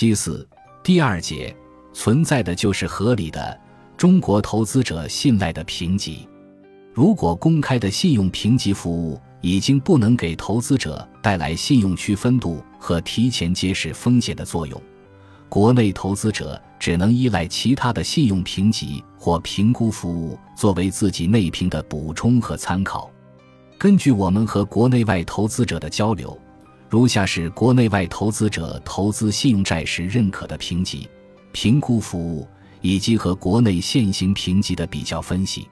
其四，第二节存在的就是合理的中国投资者信赖的评级。如果公开的信用评级服务已经不能给投资者带来信用区分度和提前揭示风险的作用，国内投资者只能依赖其他的信用评级或评估服务作为自己内评的补充和参考。根据我们和国内外投资者的交流。如下是国内外投资者投资信用债时认可的评级、评估服务，以及和国内现行评级的比较分析。